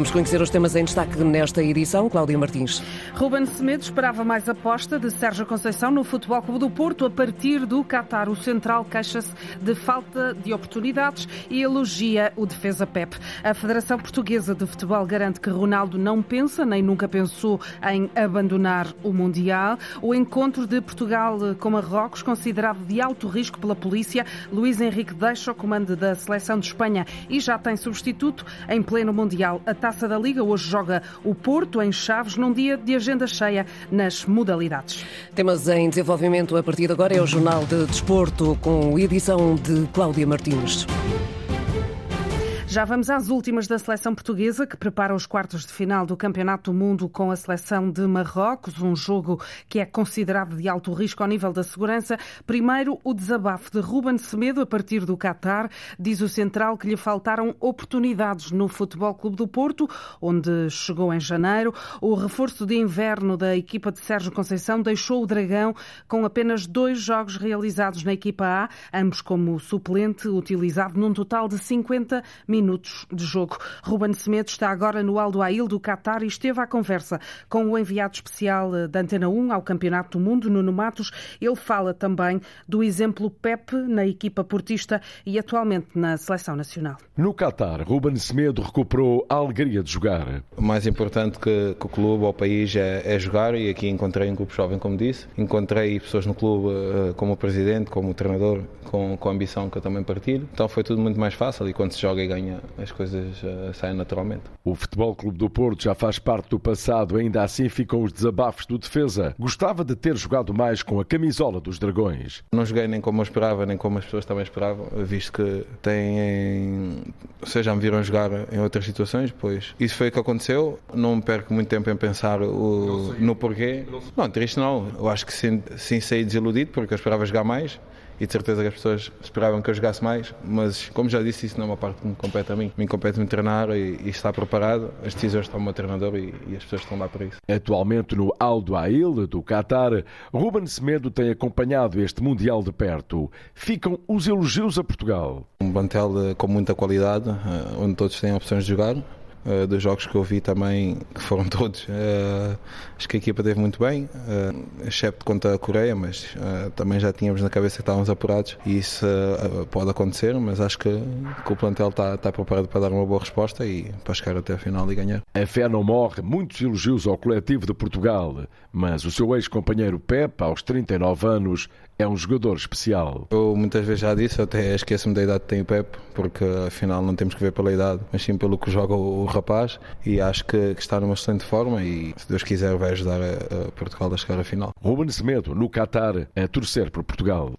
Vamos conhecer os temas em destaque nesta edição. Cláudia Martins. Ruben Semedo esperava mais aposta de Sérgio Conceição no Futebol Clube do Porto a partir do Qatar. O central queixa-se de falta de oportunidades e elogia o defesa Pep. A Federação Portuguesa de Futebol garante que Ronaldo não pensa nem nunca pensou em abandonar o Mundial. O encontro de Portugal com Marrocos, considerado de alto risco pela polícia, Luís Henrique deixa o comando da seleção de Espanha e já tem substituto em pleno Mundial. A Taça da Liga hoje joga o Porto em Chaves num dia de agenda cheia nas modalidades. Temas em desenvolvimento a partir de agora é o Jornal de Desporto com edição de Cláudia Martins. Já vamos às últimas da seleção portuguesa, que prepara os quartos de final do Campeonato do Mundo com a seleção de Marrocos, um jogo que é considerado de alto risco ao nível da segurança. Primeiro, o desabafo de Ruben Semedo a partir do Qatar. Diz o central que lhe faltaram oportunidades no Futebol Clube do Porto, onde chegou em janeiro. O reforço de inverno da equipa de Sérgio Conceição deixou o Dragão com apenas dois jogos realizados na equipa A, ambos como suplente, utilizado num total de 50 minutos minutos de jogo. Ruben Semedo está agora no Aldo Ail do Qatar e esteve à conversa com o enviado especial da Antena 1 ao Campeonato do Mundo, Nuno Matos. Ele fala também do exemplo Pep na equipa portista e atualmente na seleção nacional. No Qatar, Ruben Semedo recuperou a alegria de jogar. O mais importante que, que o clube ou o país é, é, jogar e aqui encontrei um grupo jovem, como disse. Encontrei pessoas no clube eh, como o presidente, como o treinador, com, com a ambição que eu também partilho. Então foi tudo muito mais fácil e quando se joga e ganha as coisas uh, saem naturalmente. O Futebol Clube do Porto já faz parte do passado, ainda assim ficam os desabafos do defesa. Gostava de ter jogado mais com a camisola dos Dragões. Não joguei nem como eu esperava, nem como as pessoas também esperavam, visto que têm. Ou seja, já me viram jogar em outras situações, pois isso foi o que aconteceu. Não me perco muito tempo em pensar o, no porquê. Não, triste não. Eu acho que sim, sim saí desiludido porque eu esperava jogar mais e de certeza que as pessoas esperavam que eu jogasse mais, mas como já disse, isso não é uma parte que me compete a mim. Me compete-me treinar e, e, estar preparado. As decisões estão no meu treinador e, e, as pessoas estão lá para isso. Atualmente no Aldo Ail do Qatar, Ruben Semedo tem acompanhado este Mundial de perto. Ficam os elogios a Portugal. Um plantel com muita qualidade, eh, onde todos têm opções de jogar uh, dos jogos que eu vi também, que foram todos, uh, acho que a equipa teve muito bem, uh, excepto contra a Coreia, mas também já tínhamos na cabeça que estávamos apurados e isso pode acontecer, mas acho que, que o plantel está, está preparado para dar uma boa resposta e para chegar até a final e ganhar. A fé não morre, muitos elogios ao coletivo de Portugal, mas o seu ex-companheiro Pep, aos 39 anos, é um jogador especial. Eu muitas vezes já disse, até esqueço-me da idade que tem o Pep, porque afinal não temos que ver pela idade, mas sim pelo que joga o rapaz e acho que, que está numa excelente forma e se Deus quiser vai ajudar a, a Portugal a chegar à final. Ruben Semedo, no Qatar, a torcer por Portugal.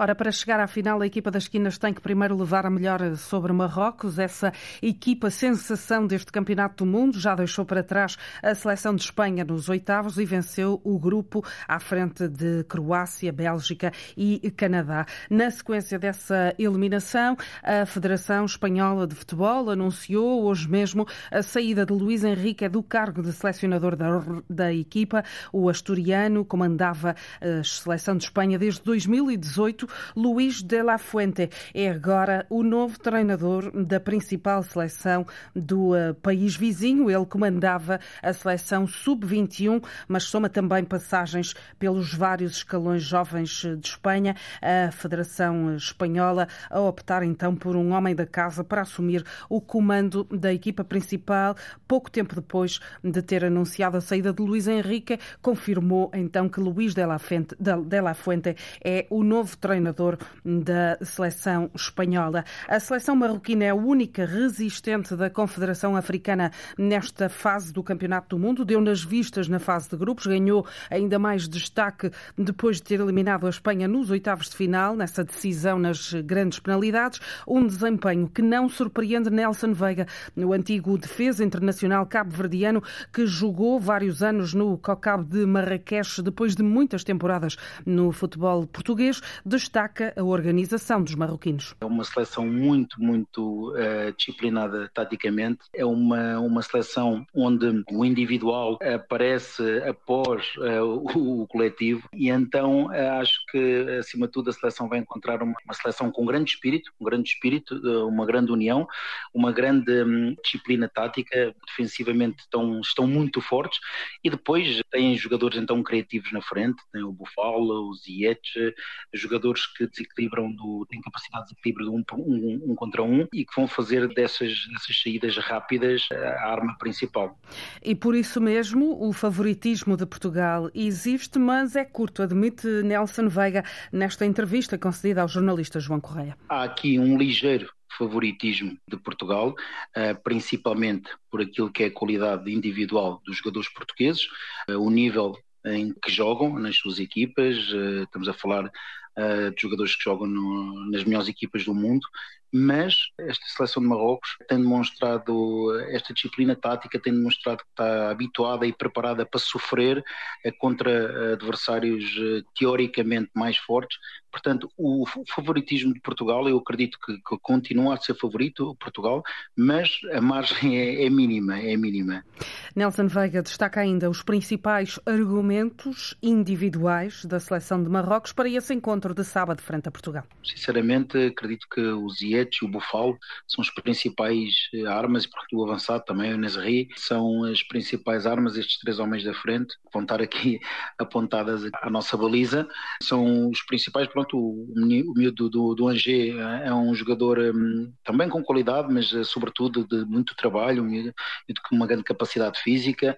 Ora, para chegar à final, a equipa das esquinas tem que primeiro levar a melhor sobre Marrocos. Essa equipa sensação deste Campeonato do Mundo já deixou para trás a seleção de Espanha nos oitavos e venceu o grupo à frente de Croácia, Bélgica e Canadá. Na sequência dessa eliminação, a Federação Espanhola de Futebol anunciou hoje mesmo a saída de Luís Henrique do cargo de selecionador da, da equipa. O asturiano comandava a seleção de Espanha desde 2018 Luís de la Fuente é agora o novo treinador da principal seleção do uh, país vizinho. Ele comandava a seleção sub-21, mas soma também passagens pelos vários escalões jovens de Espanha. A Federação Espanhola a optar então por um homem da casa para assumir o comando da equipa principal. Pouco tempo depois de ter anunciado a saída de Luís Henrique, confirmou então que Luís de la Fuente, de la Fuente é o novo treinador treinador da seleção espanhola. A seleção marroquina é a única resistente da Confederação Africana nesta fase do Campeonato do Mundo. Deu nas vistas na fase de grupos, ganhou ainda mais destaque depois de ter eliminado a Espanha nos oitavos de final, nessa decisão nas grandes penalidades. Um desempenho que não surpreende Nelson Veiga, o antigo defesa internacional cabo-verdiano que jogou vários anos no Cocab de Marrakech depois de muitas temporadas no futebol português destaca a organização dos marroquinos. É uma seleção muito, muito uh, disciplinada taticamente. É uma, uma seleção onde o individual aparece após uh, o, o, coletivo e então uh, acho que, acima de tudo, a seleção vai encontrar uma, uma seleção com grande espírito, um grande espírito, uma grande união, uma grande um, disciplina tática, defensivamente estão, estão muito fortes e depois têm jogadores então criativos na frente, tem o Bufalo, o Ziyech, jogadores que desequilibram, do, têm capacidade de desequilíbrio de um, um, um, contra um e que vão fazer dessas, dessas saídas rápidas a arma principal. E por isso mesmo o favoritismo de Portugal existe, mas é curto, admite Nelson Veiga nesta entrevista concedida ao jornalista João Correia. Há aqui um ligeiro favoritismo de Portugal, eh, principalmente por aquilo que é a qualidade individual dos jogadores portugueses, eh, o nível em que jogam nas suas equipas, eh, estamos a falar de jogadores que jogam no, nas melhores equipas do mundo mas esta seleção de Marrocos tem demonstrado esta disciplina tática, tem demonstrado que está habituada e preparada para sofrer eh, contra adversários eh, teoricamente mais fortes. Portanto, o favoritismo de Portugal, eu acredito que, que continua a ser favorito Portugal, mas a margem é, é mínima, é mínima. Nelson Veiga destaca ainda os principais argumentos individuais da seleção de Marrocos para esse encontro de sábado frente a Portugal. Sinceramente, acredito que os e o Bufalo são as principais eh, armas, e porque o avançado também, o Nezri, são as principais armas, estes três homens da frente, que vão estar aqui apontadas à nossa baliza, são os principais, pronto, o, miúdo do, do eh, é um jogador um, também com qualidade, mas eh, sobretudo de muito trabalho, um miúdo com uma grande capacidade física,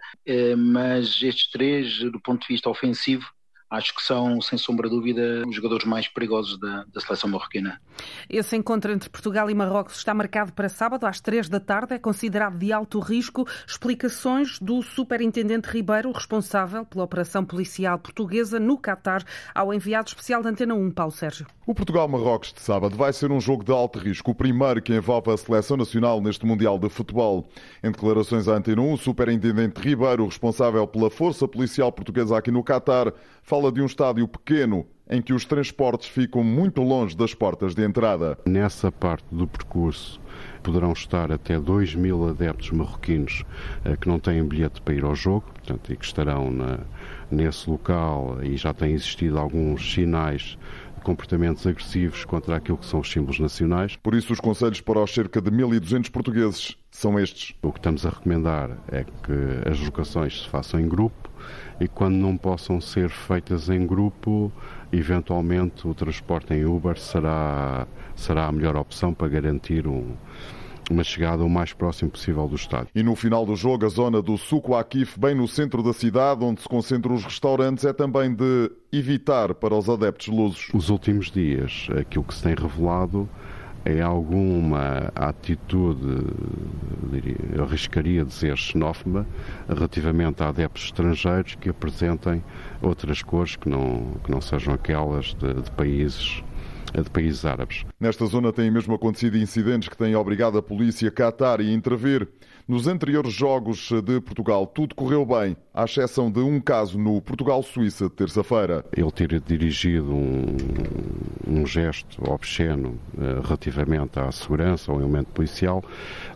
mas estes três, do ponto de vista ofensivo, acho que são, sem sombra de dúvida, os jogadores mais perigosos da, da, seleção marroquina. Esse encontro entre Portugal e Marrocos está marcado para sábado às três da tarde. É considerado de alto risco. Explicações do superintendente Ribeiro, responsável pela operação policial portuguesa no Catar, ao enviado especial da Antena 1, Paulo Sérgio. O Portugal-Marrocos de sábado vai ser um jogo de alto risco, o primeiro que envolve a seleção nacional neste Mundial de Futebol. Em declarações à Antena 1, o superintendente Ribeiro, responsável pela Força Policial Portuguesa aqui no Catar, fala de um estádio pequeno em que os transportes ficam muito longe das portas de entrada. Nessa parte do percurso poderão estar até 2 mil adeptos marroquinos eh, que não têm bilhete para ir ao jogo portanto, e que estarão na, nesse local e já têm existido alguns sinais comportamentos agressivos contra aquilo que são os símbolos nacionais. Por isso, os conselhos para os cerca de 1.200 portugueses são estes. O que estamos a recomendar é que as locações se façam em grupo, e quando não possam ser feitas em grupo, eventualmente o transporte em Uber será, será a melhor opção para garantir um, uma chegada o mais próximo possível do estádio. E no final do jogo, a zona do Suco Akif, bem no centro da cidade, onde se concentram os restaurantes, é também de evitar para os adeptos lusos. Os últimos dias, aquilo que se tem revelado é alguma atitude, diria, arriscaria dizer xenófoba, relativamente a adeptos estrangeiros que apresentem outras cores que não, que não sejam aquelas de, de países de países árabes. Nesta zona têm mesmo acontecido incidentes que têm obrigado a polícia Qatar a intervir. Nos anteriores jogos de Portugal, tudo correu bem, à exceção de um caso no Portugal-Suíça de terça-feira. Ele ter dirigido um, um gesto obsceno uh, relativamente à segurança, ao elemento policial,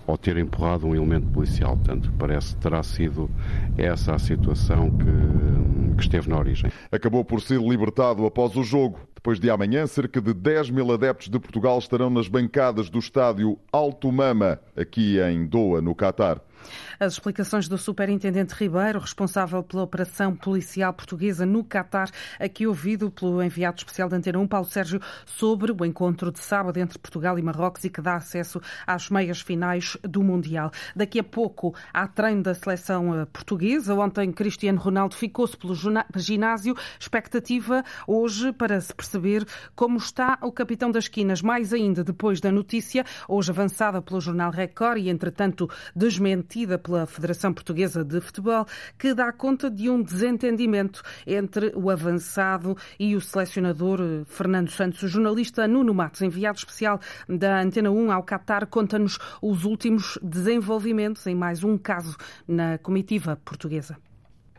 ou ter empurrado um elemento policial. Portanto, parece que terá sido essa a situação que, que esteve na origem. Acabou por ser libertado após o jogo. Depois de amanhã, cerca de 10 mil adeptos de Portugal estarão nas bancadas do estádio Alto Mama, aqui em Doha, no Catar. As explicações do Superintendente Ribeiro, responsável pela operação policial portuguesa no Catar, aqui ouvido pelo enviado especial da Antena 1, Paulo Sérgio, sobre o encontro de sábado entre Portugal e Marrocos e que dá acesso às meias finais do Mundial. Daqui a pouco há treino da seleção eh, portuguesa. Ontem Cristiano Ronaldo ficou-se pelo ginásio. Expectativa hoje para se perceber como está o capitão das esquinas, mais ainda depois da notícia, hoje avançada pelo jornal Record e, entretanto, desmentida pela Federação Portuguesa de Futebol, que dá conta de um desentendimento entre o avançado e o selecionador eh, Fernando Santos. O jornalista Nuno Matos, enviado especial da Antena 1 ao Qatar, conta-nos os últimos desenvolvimentos em mais um caso na comitiva portuguesa.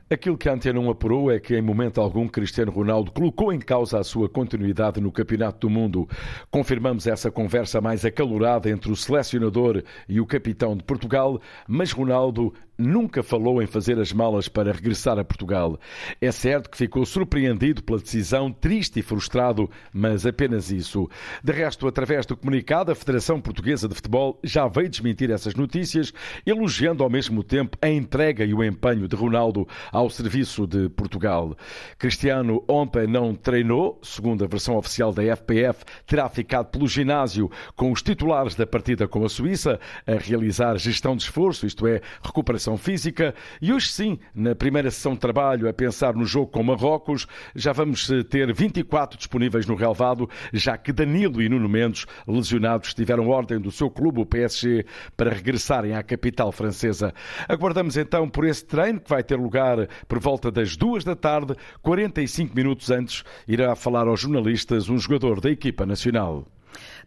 Aquilo que a Antena 1 apurou é que, em momento algum, Cristiano Ronaldo colocou em causa a sua continuidade no Campeonato do Mundo. Confirmamos essa conversa mais acalorada entre o selecionador e o capitão de Portugal, mas Ronaldo nunca falou em fazer as malas para regressar a Portugal. É certo que ficou surpreendido pela decisão, triste e frustrado, mas apenas isso. De resto, através do comunicado, a Federação Portuguesa de Futebol já veio desmentir essas notícias, elogiando ao mesmo tempo a entrega e o empenho de Ronaldo ao serviço de Portugal. Cristiano ontem não treinou, segundo a versão oficial da FPF, terá ficado pelo ginásio com os titulares da partida com a Suíça a realizar gestão de esforço, isto é, recuperação física, e hoje sim, na primeira sessão de trabalho, a pensar no jogo com Marrocos, já vamos eh, ter 24 disponíveis no relvado, já que Danilo e Nuno Mendes, lesionados, tiveram ordem do seu clube, o PSG, para regressarem à capital francesa. Aguardamos então por esse treino que vai ter lugar por volta das duas da tarde, 45 minutos antes, irá falar aos jornalistas um jogador da equipa nacional.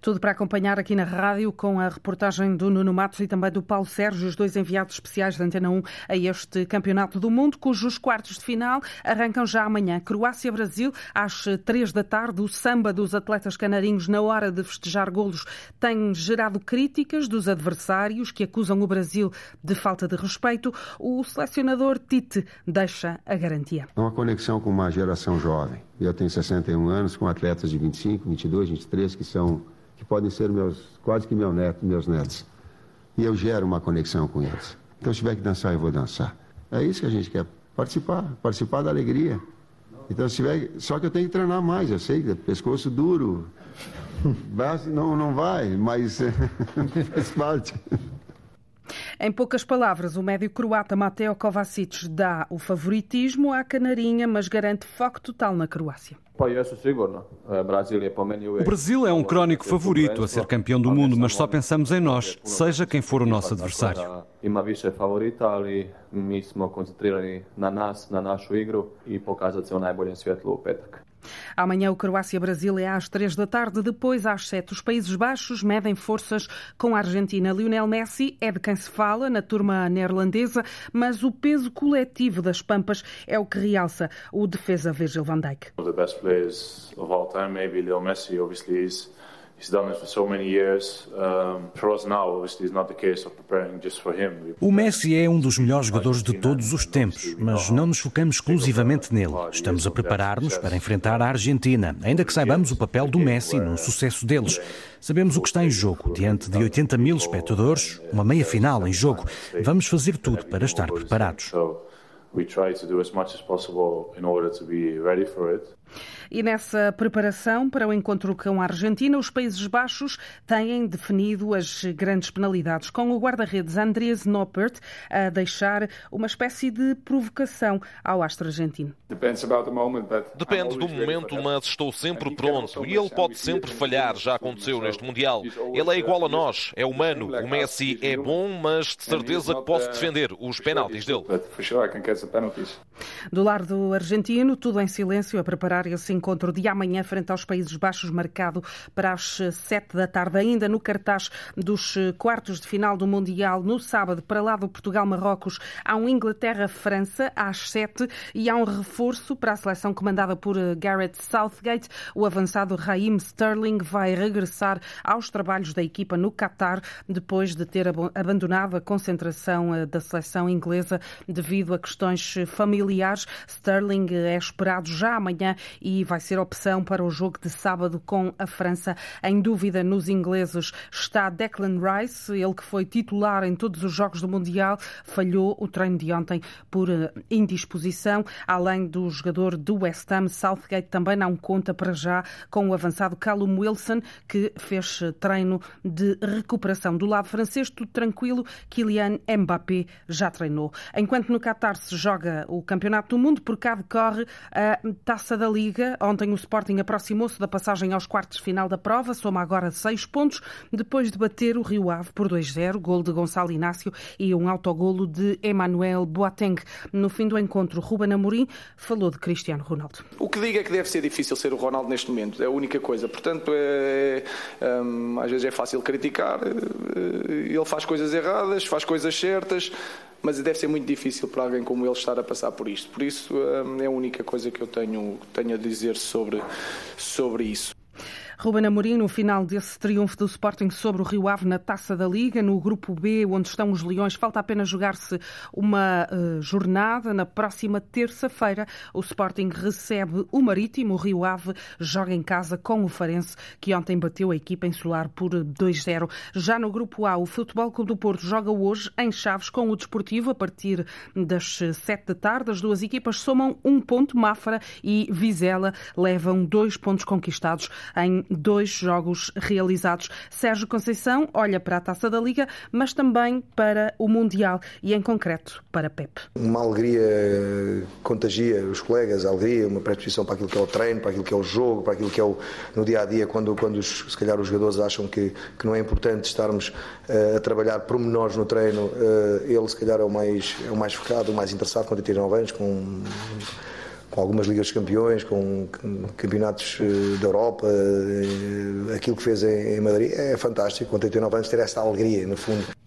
Tudo para acompanhar aqui na rádio com a reportagem do Nuno Matos e também do Paulo Sérgio, os dois enviados especiais da Antena 1 a este Campeonato do Mundo, cujos quartos de final arrancam já amanhã. Croácia-Brasil, às três da tarde. O samba dos atletas canarinhos na hora de festejar golos tem gerado críticas dos adversários que acusam o Brasil de falta de respeito. O selecionador Tite deixa a garantia. É uma conexão com uma geração jovem. Eu tenho 61 anos, com atletas de 25, 22, 23 que são que podem ser meus, quase que meu neto, meus netos. E eu gero uma conexão com eles. Então, se tiver que dançar, eu vou dançar. É isso que a gente quer, participar, participar da alegria. Então, se tiver, só que eu tenho que treinar mais, eu sei, pescoço duro, braço não, não vai, mas faz parte. Em poucas palavras, o médio croata Mateo Kovacic dá o favoritismo à canarinha, mas garante foco total na Croácia. O Brasil é um crónico favorito a ser campeão do mundo, mas só pensamos em nós, seja quem for o nosso adversário. Ima više favorita, ali mi smo koncentrirani na nas, na našu igru i pokazati se u najboljem svjetlu u petak. Amanhã o Croácia-Brasil é às três da tarde, depois às sete. Os Países Baixos medem forças com a Argentina. Lionel Messi é de quem se fala na turma neerlandesa, mas o peso coletivo das Pampas é o que realça o defesa Virgil van Dijk. Messi, o Messi é um dos melhores jogadores de todos os tempos, mas não nos focamos exclusivamente nele. Estamos a preparar-nos para enfrentar a Argentina, ainda que saibamos o papel do Messi no sucesso deles. Sabemos o que está em jogo. Diante de 80 mil espectadores, uma meia final em jogo. Vamos fazer tudo para estar preparados. We try to do as much as possible in order to be ready for it. E nessa preparação para o encontro com a Argentina, os Países Baixos têm definido as grandes penalidades, com o guarda-redes Andrés Noppert a deixar uma espécie de provocação ao astro argentino. Depende do momento, mas estou sempre pronto. E ele pode sempre falhar, já aconteceu neste Mundial. Ele é igual a nós, é humano. O Messi é bom, mas de certeza que posso defender os penaltis dele. Do lado argentino, tudo em silêncio a preparar esse encontro de amanhã frente aos Países Baixos, marcado para as sete da tarde, ainda no cartaz dos quartos de final do Mundial, no sábado, para lá do Portugal-Marrocos, há um Inglaterra-França às sete e há um reforço para a seleção comandada por Gareth Southgate. O avançado Raheem Sterling vai regressar aos trabalhos da equipa no Qatar, depois de ter abandonado a concentração eh, da seleção inglesa devido a questões familiares. Sterling é esperado já amanhã e vai ser opção para o jogo de sábado com a França. Em dúvida nos ingleses está Declan Rice, ele que foi titular em todos os jogos do Mundial, falhou o treino de ontem por eh, indisposição. Além do jogador do West Ham, Southgate também não conta para já com o avançado Callum Wilson, que fez treino de recuperação. Do lado francês, tudo tranquilo, Kylian Mbappé já treinou. Enquanto no Qatar se joga o Campeonato do Mundo, por cá decorre a Taça da Liga. Ontem o Sporting aproximou-se da passagem aos quartos de final da prova, soma agora seis pontos, depois de bater o Rio Ave por 2-0, gol de Gonçalo Inácio e um autogolo de Emmanuel Boateng. No fim do encontro, Ruben Amorim falou de Cristiano Ronaldo. O que diga é que deve ser difícil ser o Ronaldo neste momento, é a única coisa. Portanto, é, é, hum, às vezes é fácil criticar, eh, ele faz coisas erradas, faz coisas certas, mas deve ser muito difícil para alguém como ele estar a passar por isto. Por isso é a única coisa que eu tenho, tenho a dizer sobre, sobre isso. Ruben Amorim, no final desse triunfo do Sporting sobre o Rio Ave na Taça da Liga, no Grupo B, onde estão os Leões, falta apenas jogar-se uma uh, jornada. Na próxima terça-feira, o Sporting recebe o Marítimo. O Rio Ave joga em casa com o Farense, que ontem bateu a equipa insular por 2-0. Já no Grupo A, o Futebol Clube do Porto joga hoje em Chaves com o Desportivo a partir das 7 da tarde. As duas equipas somam um ponto. Mafra e Vizela levam dois pontos conquistados em dois jogos realizados. Sérgio Conceição olha para a Taça da Liga, mas também para o Mundial e, em concreto, para Pep. Uma alegria contagia os colegas, a alegria, uma predisposição para aquilo que é o treino, para aquilo que é o jogo, para aquilo que é o, no dia a dia, quando, quando se calhar os jogadores acham que, que não é importante estarmos uh, a trabalhar pormenores no treino, uh, ele se calhar é o mais, é o mais focado, o mais interessado, com 39 anos, com com algumas Ligas de Campeões, com campeonatos eh, da Europa, eh, aquilo que fez em Madrid é fantástico, com 39 anos, ter essa alegria, no fundo.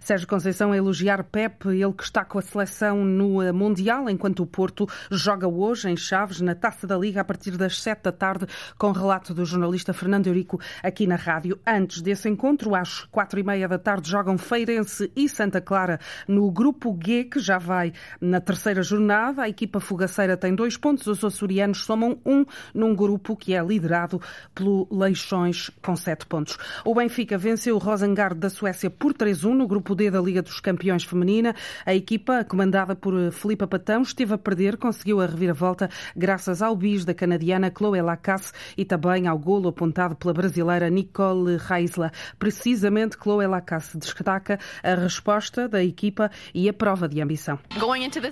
Sérgio Conceição a elogiar Pep, ele que está com a seleção no eh, Mundial, enquanto o Porto joga hoje em Chaves, na Taça da Liga, a partir das sete da tarde, com relato do jornalista Fernando Eurico aqui na rádio. Antes desse encontro, às quatro e meia da tarde, jogam Feirense e Santa Clara no Grupo G, que já vai na terceira jornada. A equipa fugaceira tem dois pontos, os açorianos somam um num grupo que é liderado pelo Leixões, com sete pontos. O Benfica venceu o Rosengard da Suécia por 3-1 no Grupo D da Liga dos Campeões Feminina. A equipa, comandada por Filipa Patão, esteve a perder, conseguiu a reviravolta graças ao bis da canadiana Chloe Lacasse e também ao golo apontado pela brasileira Nicole Reisler. Precisamente, Chloe Lacasse destaca a resposta da equipa e a prova de ambição.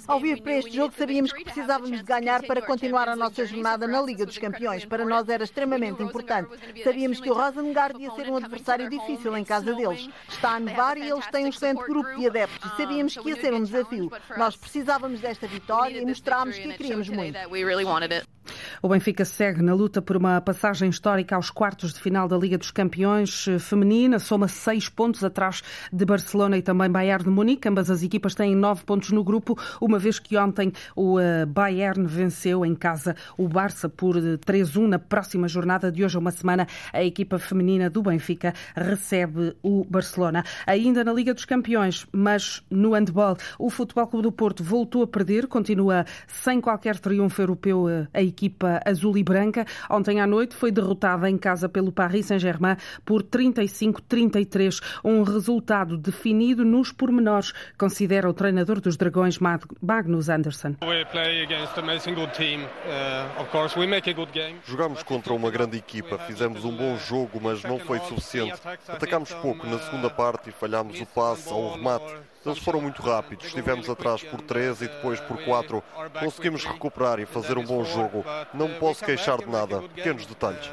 Ao vir para este jogo, sabíamos que precisávamos de ganhar para continuar a nossa jornada na Liga dos Campeões. Para nós era extremamente importante. Sabíamos que o Rosengard ia ser um adversário difícil em casa deles. Está a nevar e eles têm um excelente grupo de adeptos e sabíamos que ia ser um desafio. Nós precisávamos desta vitória e mostrámos que a queríamos muito. O Benfica segue na luta por uma passagem histórica aos quartos de final da Liga dos Campeões feminina, soma seis pontos atrás de Barcelona e também Bayern de Munique. Ambas as equipas têm nove pontos no grupo, uma vez que ontem o eh, Bayern venceu em casa o Barça por 3-1 na próxima jornada de hoje a uma semana. A equipa feminina do Benfica recebe o Barcelona. Ainda na Liga dos Campeões, mas no handball, o Futebol Clube do Porto voltou a perder, continua sem qualquer triunfo europeu eh, a equipa azul e branca. Ontem à noite foi derrotada em casa pelo Paris Saint-Germain por 35-33, um resultado definido nos pormenores, considera o treinador dos Dragões, Magnus Anderson. Jogámos contra uma grande equipa, fizemos um bom jogo, mas não foi suficiente. Atacámos pouco na segunda parte e falhámos o passe ao remate. Eles foram muito rápidos, estivemos atrás por 3 e depois por 4. Conseguimos recuperar e fazer um bom jogo. Não posso queixar de nada. Pequenos detalhes.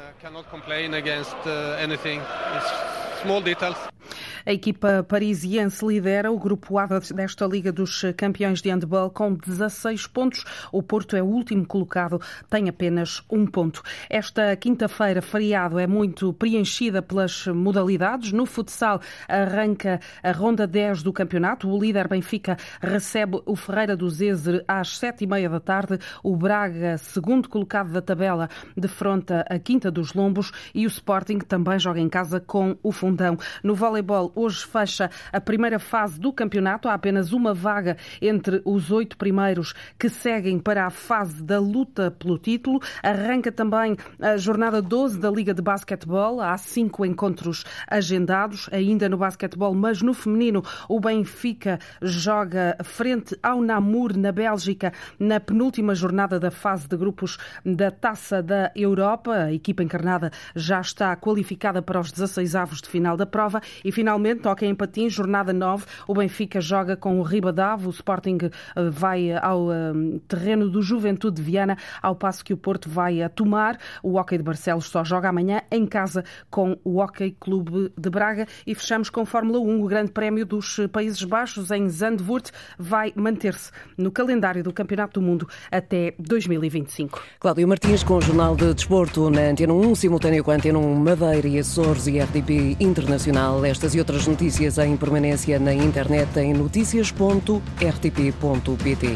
A equipa parisiense lidera o grupo A desta Liga dos Campeões de Handball com 16 pontos. O Porto é o último colocado, tem apenas um ponto. Esta quinta-feira, feriado, é muito preenchida pelas modalidades. No futsal arranca a ronda 10 do campeonato. O líder Benfica recebe o Ferreira do Zezer às sete e meia da tarde. O Braga, segundo colocado da tabela, defronta a Quinta dos Lombos e o Sporting também joga em casa com o Fundão. No voleibol, hoje fecha a primeira fase do campeonato. Há apenas uma vaga entre os oito primeiros que seguem para a fase da luta pelo título. Arranca também a jornada 12 da Liga de Basquetebol. Há cinco encontros agendados, ainda no basquetebol, mas no feminino o Benfica joga frente ao Namur, na Bélgica, na penúltima jornada da fase de grupos da Taça da Europa. A equipa encarnada já está qualificada para os 16 avos de final da prova e finalmente Finalmente, toca em Patins, jornada 9. O Benfica joga com o Ribadavo. O Sporting eh, vai ao eh, terreno do Juventude de Viana, ao passo que o Porto vai a tomar. O Hockey de Barcelos só joga amanhã em casa com o Hockey Clube de Braga. E fechamos com Fórmula 1. O Grande Prémio dos Países Baixos em Zandvoort vai manter-se no calendário do Campeonato do Mundo até 2025. Cláudio Martins com o Jornal de Desporto na Antena 1, simultâneo com a Antena 1 Madeira e Açores e RDP Internacional. Estas e outras as notícias em permanência na internet em notícias.rtp.pt.